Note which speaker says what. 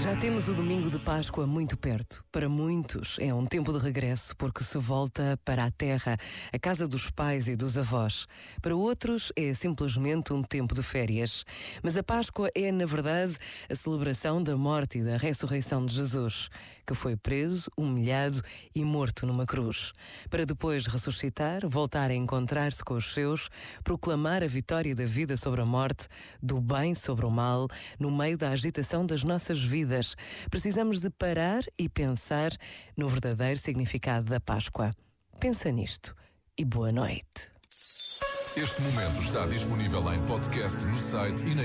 Speaker 1: Já temos o domingo de Páscoa muito perto. Para muitos é um tempo de regresso porque se volta para a terra, a casa dos pais e dos avós. Para outros é simplesmente um tempo de férias. Mas a Páscoa é, na verdade, a celebração da morte e da ressurreição de Jesus, que foi preso, humilhado e morto numa cruz. Para depois ressuscitar, voltar a encontrar-se com os seus, proclamar a vitória da vida sobre a morte, do bem sobre o mal, no meio da agitação das nossas vidas vidas. Precisamos de parar e pensar no verdadeiro significado da Páscoa. Pensa nisto e boa noite.
Speaker 2: Este momento está disponível em podcast no site e na.